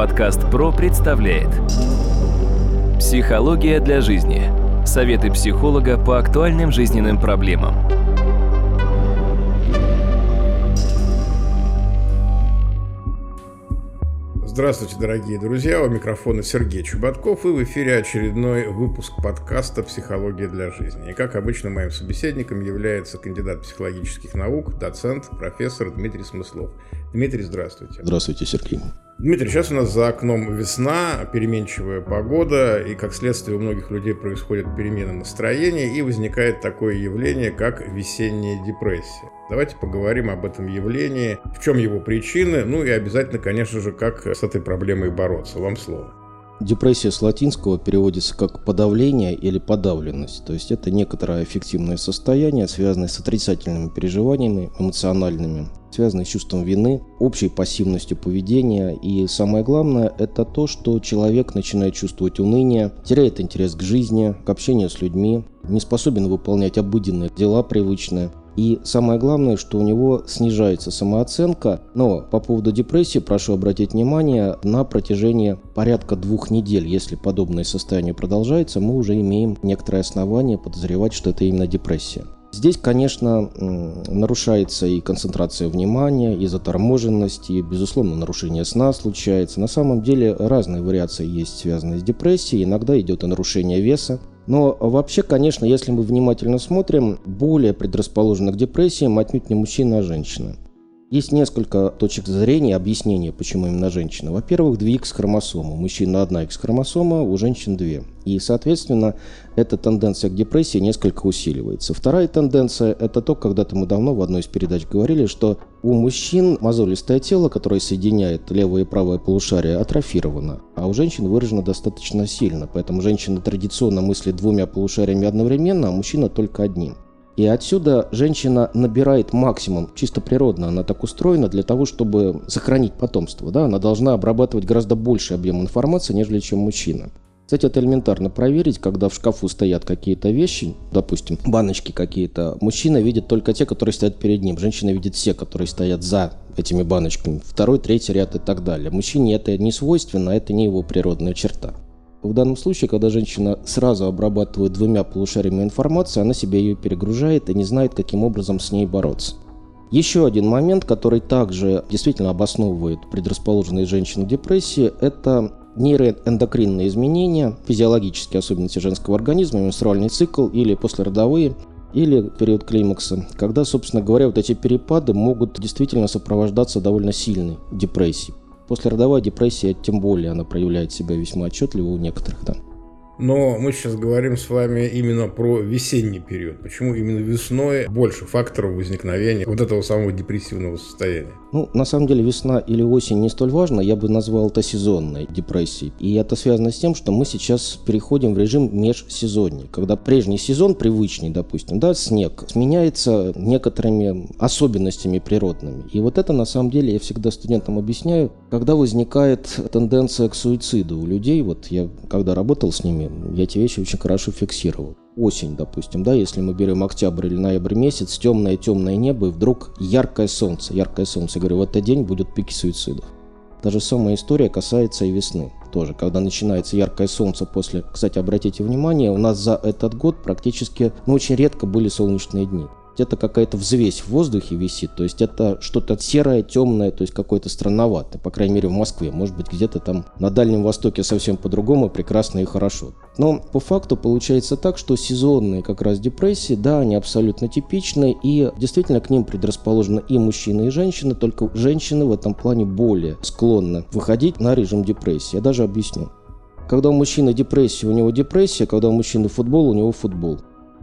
Подкаст ПРО представляет Психология для жизни. Советы психолога по актуальным жизненным проблемам. Здравствуйте, дорогие друзья! У микрофона Сергей Чубатков и в эфире очередной выпуск подкаста «Психология для жизни». И, как обычно, моим собеседником является кандидат психологических наук, доцент, профессор Дмитрий Смыслов. Дмитрий, здравствуйте. Здравствуйте, Сергей. Дмитрий, сейчас у нас за окном весна, переменчивая погода, и как следствие у многих людей происходят перемены настроения, и возникает такое явление, как весенняя депрессия. Давайте поговорим об этом явлении, в чем его причины, ну и обязательно, конечно же, как с этой проблемой бороться. Вам слово. Депрессия с латинского переводится как подавление или подавленность. То есть это некоторое аффективное состояние, связанное с отрицательными переживаниями, эмоциональными, связанные с чувством вины, общей пассивностью поведения. И самое главное, это то, что человек начинает чувствовать уныние, теряет интерес к жизни, к общению с людьми, не способен выполнять обыденные дела привычные. И самое главное, что у него снижается самооценка. Но по поводу депрессии прошу обратить внимание, на протяжении порядка двух недель, если подобное состояние продолжается, мы уже имеем некоторые основания подозревать, что это именно депрессия. Здесь, конечно, нарушается и концентрация внимания, и заторможенность, и, безусловно, нарушение сна случается. На самом деле разные вариации есть, связанные с депрессией. Иногда идет и нарушение веса. Но вообще, конечно, если мы внимательно смотрим, более предрасположены к депрессиям отнюдь не мужчина, а женщина. Есть несколько точек зрения, объяснения, почему именно женщина. Во-первых, две X-хромосомы. У мужчин одна X-хромосома, у женщин две. И, соответственно, эта тенденция к депрессии несколько усиливается. Вторая тенденция – это то, когда-то мы давно в одной из передач говорили, что у мужчин мозолистое тело, которое соединяет левое и правое полушарие, атрофировано, а у женщин выражено достаточно сильно. Поэтому женщина традиционно мыслит двумя полушариями одновременно, а мужчина только одним. И отсюда женщина набирает максимум, чисто природно она так устроена, для того, чтобы сохранить потомство. Да? Она должна обрабатывать гораздо больший объем информации, нежели чем мужчина. Кстати, это элементарно проверить, когда в шкафу стоят какие-то вещи, допустим, баночки какие-то. Мужчина видит только те, которые стоят перед ним. Женщина видит все, которые стоят за этими баночками. Второй, третий ряд и так далее. Мужчине это не свойственно, это не его природная черта. В данном случае, когда женщина сразу обрабатывает двумя полушариями информацию, она себе ее перегружает и не знает, каким образом с ней бороться. Еще один момент, который также действительно обосновывает предрасположенные женщины к депрессии, это нейроэндокринные изменения, физиологические особенности женского организма, менструальный цикл или послеродовые, или период климакса, когда, собственно говоря, вот эти перепады могут действительно сопровождаться довольно сильной депрессией. Послеродовая депрессия, тем более, она проявляет себя весьма отчетливо у некоторых. Да. Но мы сейчас говорим с вами именно про весенний период. Почему именно весной больше факторов возникновения вот этого самого депрессивного состояния? Ну, на самом деле, весна или осень не столь важно, я бы назвал это сезонной депрессией. И это связано с тем, что мы сейчас переходим в режим межсезонья, когда прежний сезон, привычный, допустим, да, снег, сменяется некоторыми особенностями природными. И вот это, на самом деле, я всегда студентам объясняю, когда возникает тенденция к суициду у людей, вот я когда работал с ними, я эти вещи очень хорошо фиксировал. Осень, допустим, да, если мы берем октябрь или ноябрь месяц, темное-темное небо, и вдруг яркое солнце, яркое солнце. Я говорю, в этот день будут пики суицидов. Та же самая история касается и весны тоже. Когда начинается яркое солнце после... Кстати, обратите внимание, у нас за этот год практически, ну, очень редко были солнечные дни это какая-то взвесь в воздухе висит, то есть это что-то серое, темное, то есть какое-то странноватое, по крайней мере в Москве, может быть где-то там на Дальнем Востоке совсем по-другому, прекрасно и хорошо. Но по факту получается так, что сезонные как раз депрессии, да, они абсолютно типичны, и действительно к ним предрасположены и мужчины, и женщины, только женщины в этом плане более склонны выходить на режим депрессии. Я даже объясню. Когда у мужчины депрессия, у него депрессия, когда у мужчины футбол, у него футбол.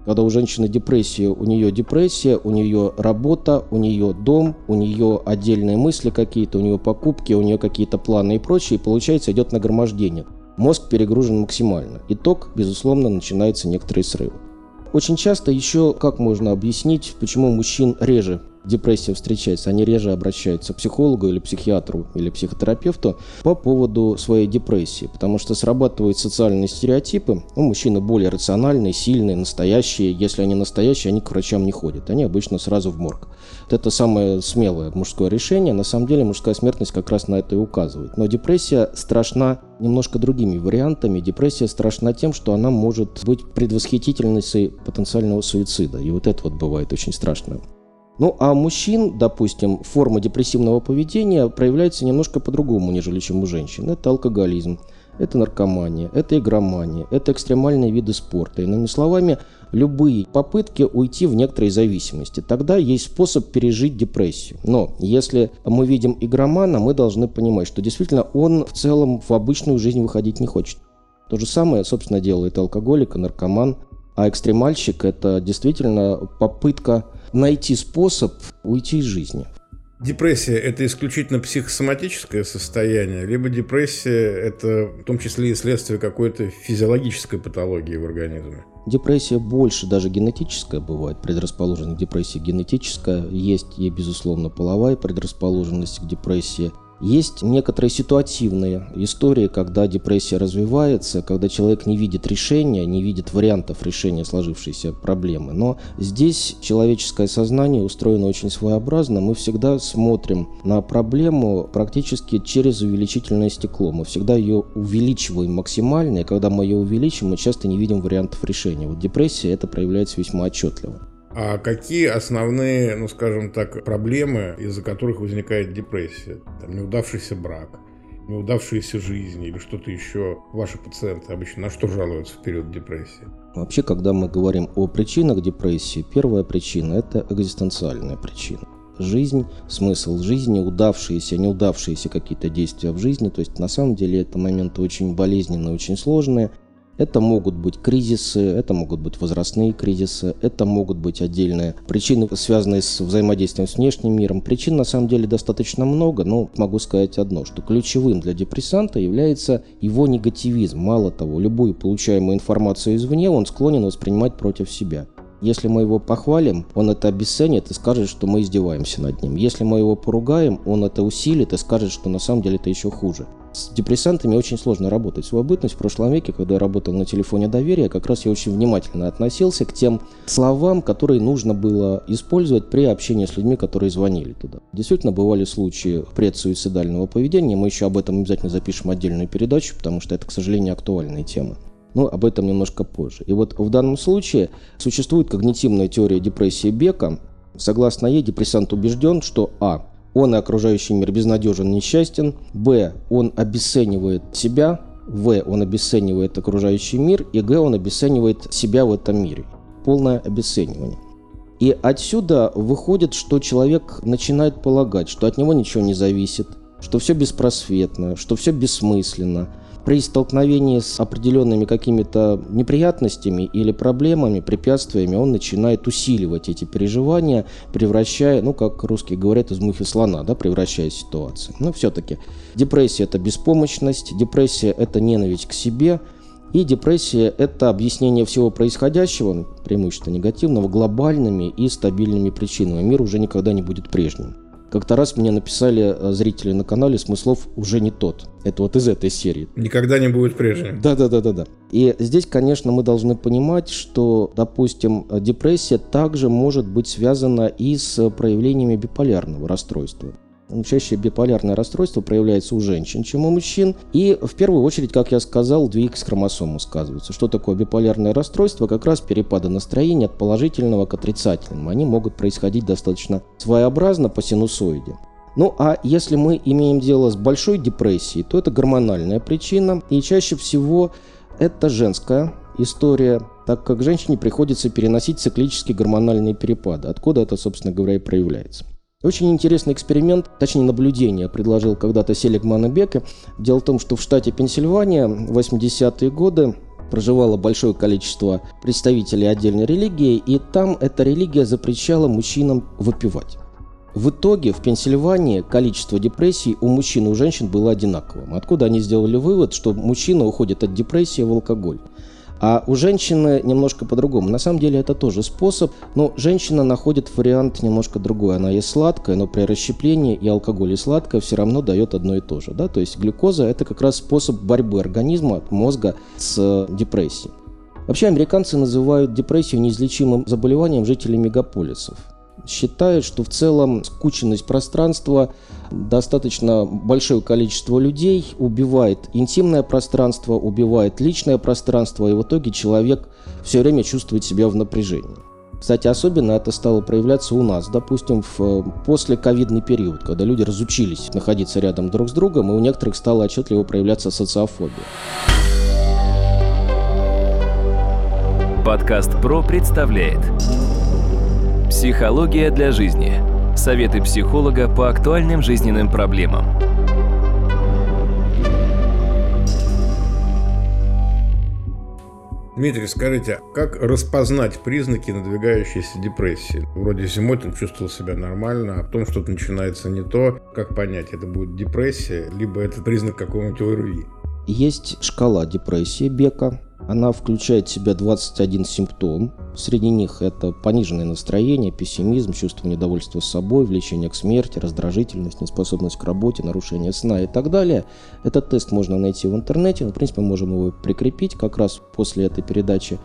Когда у женщины депрессия, у нее депрессия, у нее работа, у нее дом, у нее отдельные мысли какие-то, у нее покупки, у нее какие-то планы и прочее, и получается идет нагромождение. Мозг перегружен максимально. Итог, безусловно, начинаются некоторые срывы. Очень часто еще как можно объяснить, почему мужчин реже депрессия встречается, они реже обращаются к психологу или психиатру или психотерапевту по поводу своей депрессии, потому что срабатывают социальные стереотипы. Ну, мужчины более рациональные, сильные, настоящие. Если они настоящие, они к врачам не ходят. Они обычно сразу в морг. Вот это самое смелое мужское решение. На самом деле мужская смертность как раз на это и указывает. Но депрессия страшна немножко другими вариантами. Депрессия страшна тем, что она может быть предвосхитительницей потенциального суицида. И вот это вот бывает очень страшно. Ну, а мужчин, допустим, форма депрессивного поведения проявляется немножко по-другому, нежели чем у женщин. Это алкоголизм, это наркомания, это игромания, это экстремальные виды спорта. Иными словами, любые попытки уйти в некоторые зависимости. Тогда есть способ пережить депрессию. Но если мы видим игромана, мы должны понимать, что действительно он в целом в обычную жизнь выходить не хочет. То же самое, собственно, делает алкоголик и наркоман. А экстремальщик – это действительно попытка найти способ уйти из жизни. Депрессия – это исключительно психосоматическое состояние, либо депрессия – это в том числе и следствие какой-то физиологической патологии в организме? Депрессия больше даже генетическая бывает, предрасположенность к депрессии генетическая, есть и, безусловно, половая предрасположенность к депрессии – есть некоторые ситуативные истории, когда депрессия развивается, когда человек не видит решения, не видит вариантов решения сложившейся проблемы. Но здесь человеческое сознание устроено очень своеобразно. Мы всегда смотрим на проблему практически через увеличительное стекло. Мы всегда ее увеличиваем максимально, и когда мы ее увеличим, мы часто не видим вариантов решения. Вот депрессия это проявляется весьма отчетливо. А какие основные, ну скажем так, проблемы, из-за которых возникает депрессия? Там, неудавшийся брак, неудавшиеся жизни или что-то еще. Ваши пациенты обычно на что жалуются в период депрессии? Вообще, когда мы говорим о причинах депрессии, первая причина – это экзистенциальная причина жизнь, смысл жизни, удавшиеся, неудавшиеся какие-то действия в жизни. То есть на самом деле это моменты очень болезненные, очень сложные. Это могут быть кризисы, это могут быть возрастные кризисы, это могут быть отдельные причины, связанные с взаимодействием с внешним миром. Причин на самом деле достаточно много, но могу сказать одно, что ключевым для депрессанта является его негативизм. Мало того, любую получаемую информацию извне он склонен воспринимать против себя. Если мы его похвалим, он это обесценит и скажет, что мы издеваемся над ним. Если мы его поругаем, он это усилит и скажет, что на самом деле это еще хуже. С депрессантами очень сложно работать. Свою бытность в прошлом веке, когда я работал на телефоне доверия, как раз я очень внимательно относился к тем словам, которые нужно было использовать при общении с людьми, которые звонили туда. Действительно, бывали случаи предсуицидального поведения. Мы еще об этом обязательно запишем отдельную передачу, потому что это, к сожалению, актуальная тема. Но об этом немножко позже. И вот в данном случае существует когнитивная теория депрессии Бека. Согласно ей, депрессант убежден, что а он и окружающий мир безнадежен, несчастен. Б. Он обесценивает себя. В. Он обесценивает окружающий мир. И Г. Он обесценивает себя в этом мире. Полное обесценивание. И отсюда выходит, что человек начинает полагать, что от него ничего не зависит, что все беспросветно, что все бессмысленно, при столкновении с определенными какими-то неприятностями или проблемами, препятствиями, он начинает усиливать эти переживания, превращая, ну, как русские говорят, из мухи слона, да, превращая ситуацию. Но все-таки депрессия – это беспомощность, депрессия – это ненависть к себе, и депрессия – это объяснение всего происходящего, преимущественно негативного, глобальными и стабильными причинами. Мир уже никогда не будет прежним. Как-то раз мне написали э, зрители на канале смыслов уже не тот. Это вот из этой серии. Никогда не будет прежним. Да, да, да, да, да. И здесь, конечно, мы должны понимать, что, допустим, депрессия также может быть связана и с проявлениями биполярного расстройства. Чаще биполярное расстройство проявляется у женщин, чем у мужчин. И в первую очередь, как я сказал, две X-хромосомы сказываются. Что такое биполярное расстройство? Как раз перепады настроения от положительного к отрицательному. Они могут происходить достаточно своеобразно по синусоиде. Ну а если мы имеем дело с большой депрессией, то это гормональная причина. И чаще всего это женская история, так как женщине приходится переносить циклические гормональные перепады. Откуда это, собственно говоря, и проявляется. Очень интересный эксперимент, точнее наблюдение, предложил когда-то Селигман и Бека. Дело в том, что в штате Пенсильвания в 80-е годы проживало большое количество представителей отдельной религии, и там эта религия запрещала мужчинам выпивать. В итоге в Пенсильвании количество депрессий у мужчин и у женщин было одинаковым. Откуда они сделали вывод, что мужчина уходит от депрессии в алкоголь? А у женщины немножко по-другому. На самом деле это тоже способ, но женщина находит вариант немножко другой. Она ест сладкое, но при расщеплении и алкоголь, и сладкое все равно дает одно и то же. Да? То есть глюкоза – это как раз способ борьбы организма, мозга с депрессией. Вообще американцы называют депрессию неизлечимым заболеванием жителей мегаполисов считают, что в целом скученность пространства, достаточно большое количество людей убивает интимное пространство, убивает личное пространство, и в итоге человек все время чувствует себя в напряжении. Кстати, особенно это стало проявляться у нас, допустим, в после ковидный период, когда люди разучились находиться рядом друг с другом, и у некоторых стала отчетливо проявляться социофобия. Подкаст «Про» представляет Психология для жизни. Советы психолога по актуальным жизненным проблемам. Дмитрий, скажите, как распознать признаки надвигающейся депрессии? Вроде зимой ты чувствовал себя нормально, а потом что-то начинается не то. Как понять, это будет депрессия, либо это признак какого-нибудь ОРВИ? Есть шкала депрессии Бека. Она включает в себя 21 симптом. Среди них это пониженное настроение, пессимизм, чувство недовольства собой, влечение к смерти, раздражительность, неспособность к работе, нарушение сна и так далее. Этот тест можно найти в интернете. В принципе, мы можем его прикрепить как раз после этой передачи.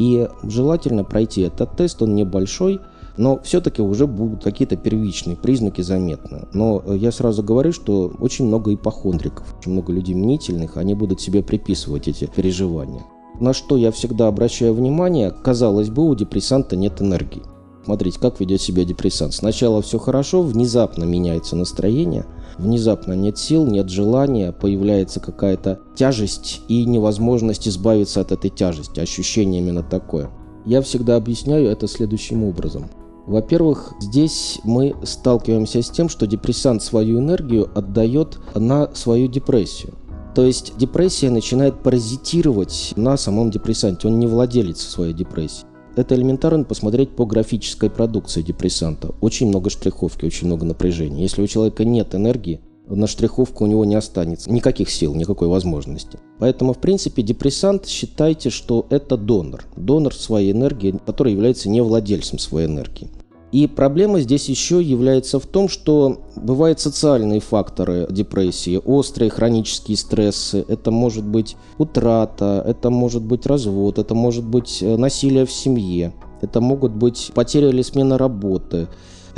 И желательно пройти этот тест, он небольшой, но все-таки уже будут какие-то первичные признаки заметны. Но я сразу говорю, что очень много ипохондриков, очень много людей мнительных, они будут себе приписывать эти переживания. На что я всегда обращаю внимание, казалось бы, у депрессанта нет энергии. Смотрите, как ведет себя депрессант. Сначала все хорошо, внезапно меняется настроение, внезапно нет сил, нет желания, появляется какая-то тяжесть и невозможность избавиться от этой тяжести. Ощущение именно такое. Я всегда объясняю это следующим образом. Во-первых, здесь мы сталкиваемся с тем, что депрессант свою энергию отдает на свою депрессию. То есть депрессия начинает паразитировать на самом депрессанте. Он не владелец своей депрессии. Это элементарно посмотреть по графической продукции депрессанта. Очень много штриховки, очень много напряжения. Если у человека нет энергии, на штриховку у него не останется никаких сил, никакой возможности. Поэтому, в принципе, депрессант считайте, что это донор. Донор своей энергии, который является не владельцем своей энергии. И проблема здесь еще является в том, что бывают социальные факторы депрессии, острые хронические стрессы. Это может быть утрата, это может быть развод, это может быть э, насилие в семье, это могут быть потеря или смена работы,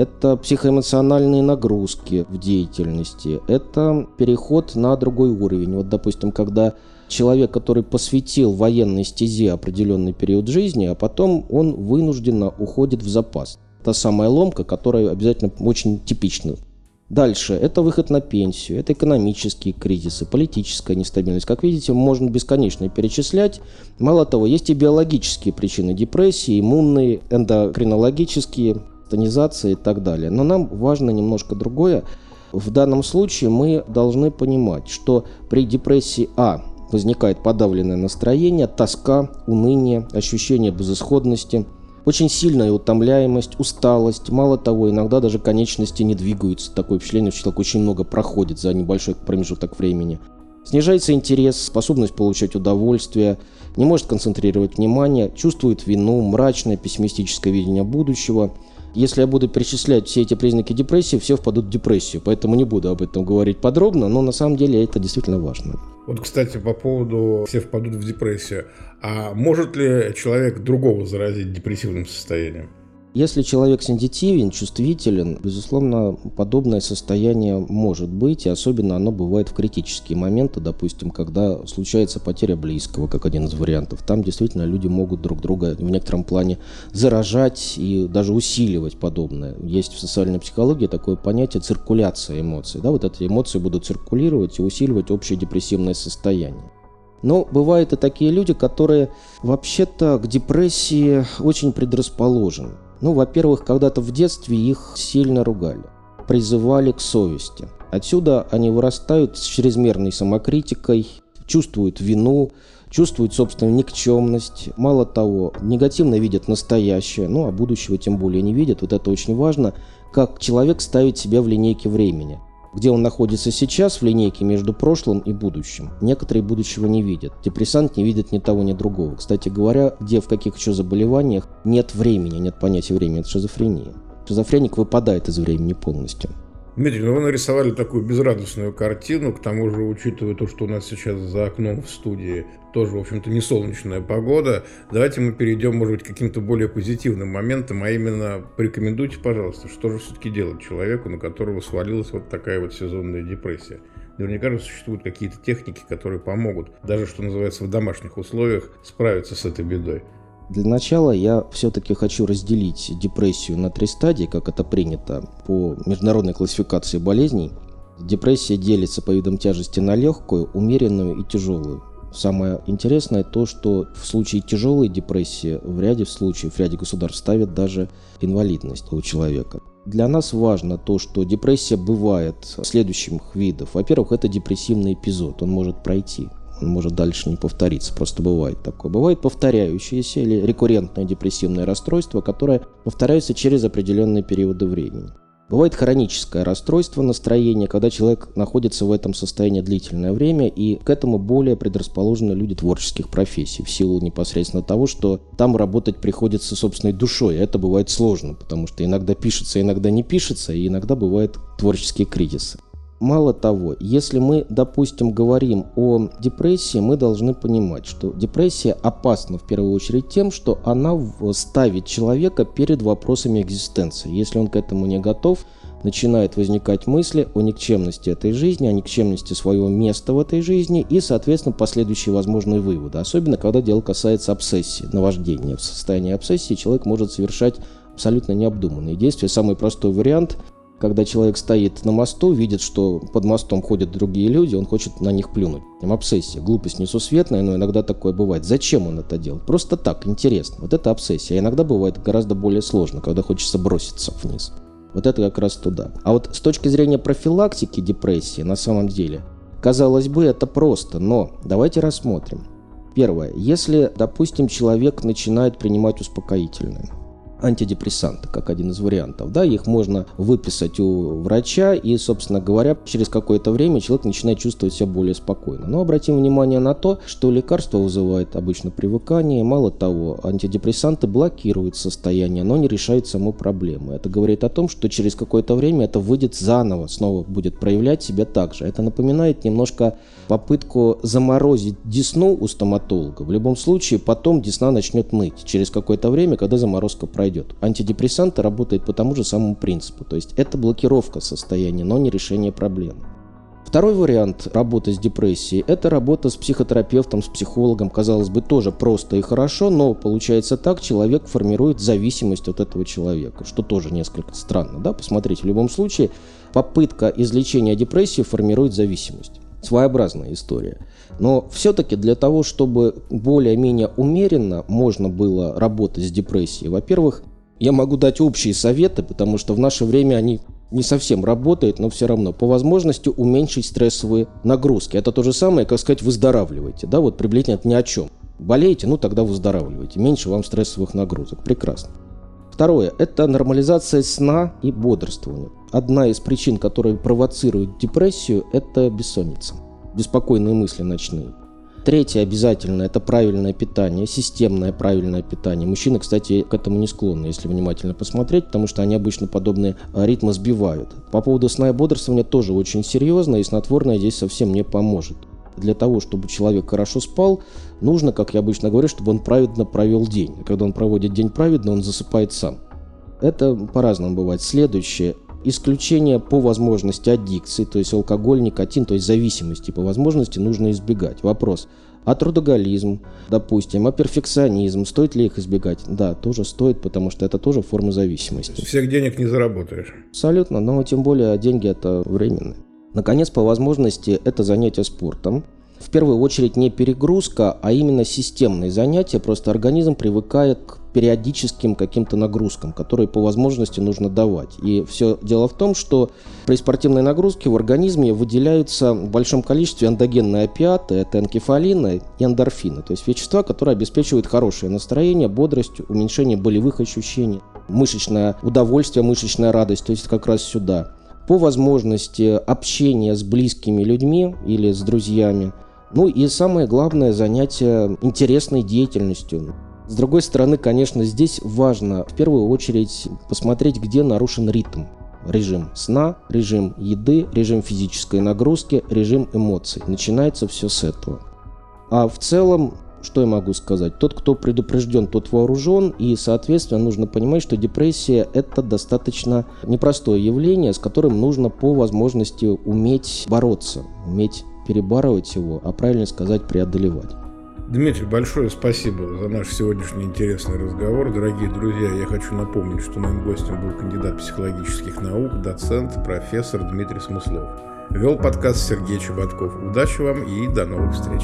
это психоэмоциональные нагрузки в деятельности, это переход на другой уровень. Вот, допустим, когда человек, который посвятил военной стезе определенный период жизни, а потом он вынужденно уходит в запас та самая ломка, которая обязательно очень типична. Дальше. Это выход на пенсию, это экономические кризисы, политическая нестабильность. Как видите, можно бесконечно перечислять. Мало того, есть и биологические причины депрессии, иммунные, эндокринологические, тонизация и так далее. Но нам важно немножко другое. В данном случае мы должны понимать, что при депрессии А возникает подавленное настроение, тоска, уныние, ощущение безысходности – очень сильная утомляемость, усталость. Мало того, иногда даже конечности не двигаются. Такое впечатление, что человек очень много проходит за небольшой промежуток времени. Снижается интерес, способность получать удовольствие, не может концентрировать внимание, чувствует вину, мрачное пессимистическое видение будущего. Если я буду перечислять все эти признаки депрессии, все впадут в депрессию, поэтому не буду об этом говорить подробно, но на самом деле это действительно важно. Вот, кстати, по поводу «все впадут в депрессию». А может ли человек другого заразить депрессивным состоянием? Если человек сенситивен, чувствителен, безусловно, подобное состояние может быть, и особенно оно бывает в критические моменты, допустим, когда случается потеря близкого, как один из вариантов. Там действительно люди могут друг друга в некотором плане заражать и даже усиливать подобное. Есть в социальной психологии такое понятие циркуляция эмоций. Да, вот эти эмоции будут циркулировать и усиливать общее депрессивное состояние. Но бывают и такие люди, которые вообще-то к депрессии очень предрасположены. Ну, во-первых, когда-то в детстве их сильно ругали, призывали к совести. Отсюда они вырастают с чрезмерной самокритикой, чувствуют вину, чувствуют собственную никчемность. Мало того, негативно видят настоящее, ну а будущего тем более не видят. Вот это очень важно, как человек ставит себя в линейке времени. Где он находится сейчас в линейке между прошлым и будущим. Некоторые будущего не видят. Депрессант не видит ни того, ни другого. Кстати говоря, где в каких еще заболеваниях нет времени, нет понятия времени, это шизофрения. Шизофреник выпадает из времени полностью. Дмитрий, ну вы нарисовали такую безрадостную картину, к тому же, учитывая то, что у нас сейчас за окном в студии тоже, в общем-то, не солнечная погода, давайте мы перейдем, может быть, к каким-то более позитивным моментам, а именно порекомендуйте, пожалуйста, что же все-таки делать человеку, на которого свалилась вот такая вот сезонная депрессия. Наверняка же существуют какие-то техники, которые помогут, даже, что называется, в домашних условиях справиться с этой бедой. Для начала я все-таки хочу разделить депрессию на три стадии, как это принято по международной классификации болезней. Депрессия делится по видам тяжести на легкую, умеренную и тяжелую. Самое интересное то, что в случае тяжелой депрессии в ряде случаев, в ряде государств ставят даже инвалидность у человека. Для нас важно то, что депрессия бывает следующих видов. Во-первых, это депрессивный эпизод, он может пройти он может дальше не повториться. Просто бывает такое. Бывает повторяющееся или рекуррентное депрессивное расстройство, которое повторяется через определенные периоды времени. Бывает хроническое расстройство настроения, когда человек находится в этом состоянии длительное время, и к этому более предрасположены люди творческих профессий, в силу непосредственно того, что там работать приходится собственной душой. Это бывает сложно, потому что иногда пишется, иногда не пишется, и иногда бывают творческие кризисы. Мало того, если мы, допустим, говорим о депрессии, мы должны понимать, что депрессия опасна в первую очередь тем, что она ставит человека перед вопросами экзистенции. Если он к этому не готов, начинают возникать мысли о никчемности этой жизни, о никчемности своего места в этой жизни и, соответственно, последующие возможные выводы. Особенно, когда дело касается обсессии, наваждения. В состоянии обсессии человек может совершать абсолютно необдуманные действия. Самый простой вариант когда человек стоит на мосту, видит, что под мостом ходят другие люди, он хочет на них плюнуть. Им обсессия. Глупость несусветная, но иногда такое бывает. Зачем он это делает? Просто так, интересно. Вот это обсессия. А иногда бывает гораздо более сложно, когда хочется броситься вниз. Вот это как раз туда. А вот с точки зрения профилактики депрессии, на самом деле, казалось бы, это просто, но давайте рассмотрим. Первое. Если, допустим, человек начинает принимать успокоительные, антидепрессанты, как один из вариантов. Да, их можно выписать у врача, и, собственно говоря, через какое-то время человек начинает чувствовать себя более спокойно. Но обратим внимание на то, что лекарство вызывает обычно привыкание. Мало того, антидепрессанты блокируют состояние, но не решают саму проблему. Это говорит о том, что через какое-то время это выйдет заново, снова будет проявлять себя так же. Это напоминает немножко попытку заморозить десну у стоматолога. В любом случае, потом десна начнет ныть через какое-то время, когда заморозка пройдет пройдет. Антидепрессанты работают по тому же самому принципу. То есть это блокировка состояния, но не решение проблемы. Второй вариант работы с депрессией – это работа с психотерапевтом, с психологом. Казалось бы, тоже просто и хорошо, но получается так, человек формирует зависимость от этого человека, что тоже несколько странно. Да? Посмотрите, в любом случае, попытка излечения депрессии формирует зависимость. Своеобразная история. Но все-таки для того, чтобы более-менее умеренно можно было работать с депрессией, во-первых, я могу дать общие советы, потому что в наше время они не совсем работают, но все равно по возможности уменьшить стрессовые нагрузки. Это то же самое, как сказать, выздоравливайте. Да, вот приблизительно это ни о чем. Болеете, ну тогда выздоравливайте. Меньше вам стрессовых нагрузок. Прекрасно. Второе – это нормализация сна и бодрствования. Одна из причин, которые провоцируют депрессию – это бессонница беспокойные мысли ночные. Третье обязательно – это правильное питание, системное правильное питание. Мужчины, кстати, к этому не склонны, если внимательно посмотреть, потому что они обычно подобные ритмы сбивают. По поводу сна и бодрствования тоже очень серьезно, и снотворное здесь совсем не поможет. Для того, чтобы человек хорошо спал, нужно, как я обычно говорю, чтобы он праведно провел день. А когда он проводит день праведно, он засыпает сам. Это по-разному бывает. Следующее Исключение по возможности аддикции, то есть алкоголь, никотин, то есть зависимости по возможности нужно избегать. Вопрос. А трудоголизм, допустим, а перфекционизм, стоит ли их избегать? Да, тоже стоит, потому что это тоже форма зависимости. Всех денег не заработаешь. Абсолютно, но тем более деньги это временные. Наконец, по возможности, это занятие спортом. В первую очередь не перегрузка, а именно системные занятия. Просто организм привыкает к периодическим каким-то нагрузкам, которые по возможности нужно давать. И все дело в том, что при спортивной нагрузке в организме выделяются в большом количестве эндогенные опиаты, это энкефалины и эндорфины, то есть вещества, которые обеспечивают хорошее настроение, бодрость, уменьшение болевых ощущений, мышечное удовольствие, мышечная радость, то есть как раз сюда. По возможности общения с близкими людьми или с друзьями. Ну и самое главное занятие интересной деятельностью. С другой стороны, конечно, здесь важно в первую очередь посмотреть, где нарушен ритм. Режим сна, режим еды, режим физической нагрузки, режим эмоций. Начинается все с этого. А в целом что я могу сказать? Тот, кто предупрежден, тот вооружен, и, соответственно, нужно понимать, что депрессия – это достаточно непростое явление, с которым нужно по возможности уметь бороться, уметь перебарывать его, а правильно сказать, преодолевать. Дмитрий, большое спасибо за наш сегодняшний интересный разговор. Дорогие друзья, я хочу напомнить, что моим гостем был кандидат психологических наук, доцент, профессор Дмитрий Смыслов. Вел подкаст Сергей Чеботков. Удачи вам и до новых встреч.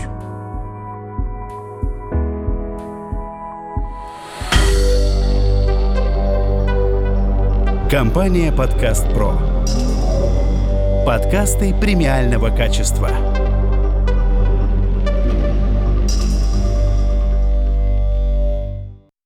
Компания «Подкаст Про». Подкасты премиального качества.